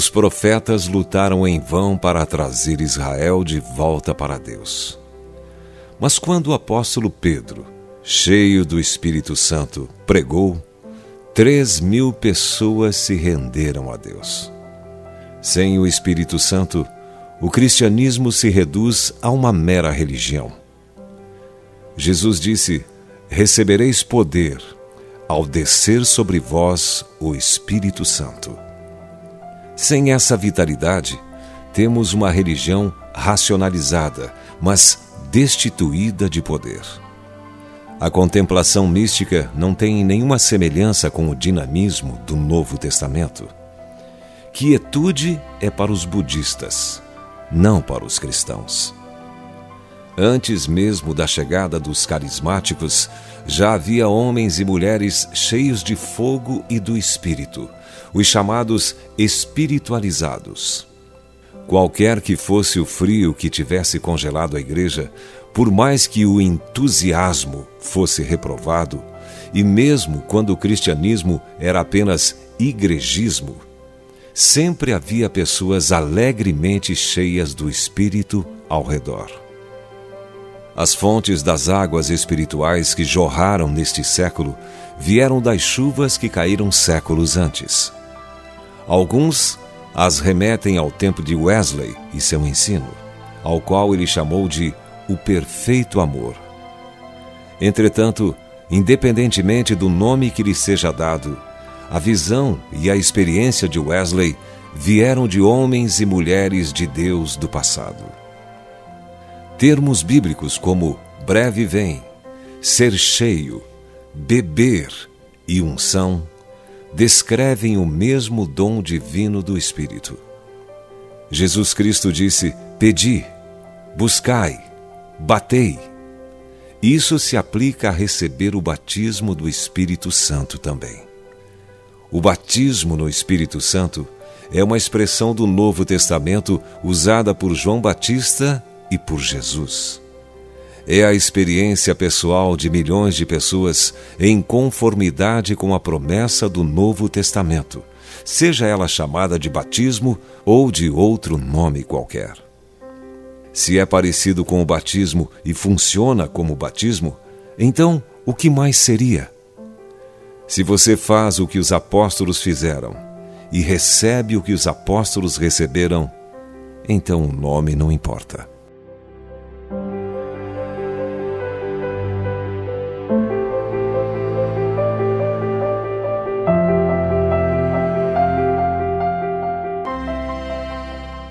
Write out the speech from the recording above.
os profetas lutaram em vão para trazer Israel de volta para Deus. Mas quando o apóstolo Pedro, cheio do Espírito Santo, pregou, três mil pessoas se renderam a Deus. Sem o Espírito Santo, o cristianismo se reduz a uma mera religião. Jesus disse: Recebereis poder ao descer sobre vós o Espírito Santo. Sem essa vitalidade, temos uma religião racionalizada, mas destituída de poder. A contemplação mística não tem nenhuma semelhança com o dinamismo do Novo Testamento. Quietude é para os budistas, não para os cristãos. Antes mesmo da chegada dos carismáticos, já havia homens e mulheres cheios de fogo e do espírito, os chamados espiritualizados. Qualquer que fosse o frio que tivesse congelado a igreja, por mais que o entusiasmo fosse reprovado, e mesmo quando o cristianismo era apenas igrejismo, sempre havia pessoas alegremente cheias do Espírito ao redor. As fontes das águas espirituais que jorraram neste século vieram das chuvas que caíram séculos antes. Alguns as remetem ao tempo de Wesley e seu ensino, ao qual ele chamou de o perfeito amor. Entretanto, independentemente do nome que lhe seja dado, a visão e a experiência de Wesley vieram de homens e mulheres de Deus do passado. Termos bíblicos como breve vem, ser cheio, beber e unção descrevem o mesmo dom divino do Espírito. Jesus Cristo disse: Pedi, buscai, batei. Isso se aplica a receber o batismo do Espírito Santo também. O batismo no Espírito Santo é uma expressão do Novo Testamento usada por João Batista e por Jesus é a experiência pessoal de milhões de pessoas em conformidade com a promessa do Novo Testamento, seja ela chamada de batismo ou de outro nome qualquer. Se é parecido com o batismo e funciona como batismo, então o que mais seria? Se você faz o que os apóstolos fizeram e recebe o que os apóstolos receberam, então o nome não importa.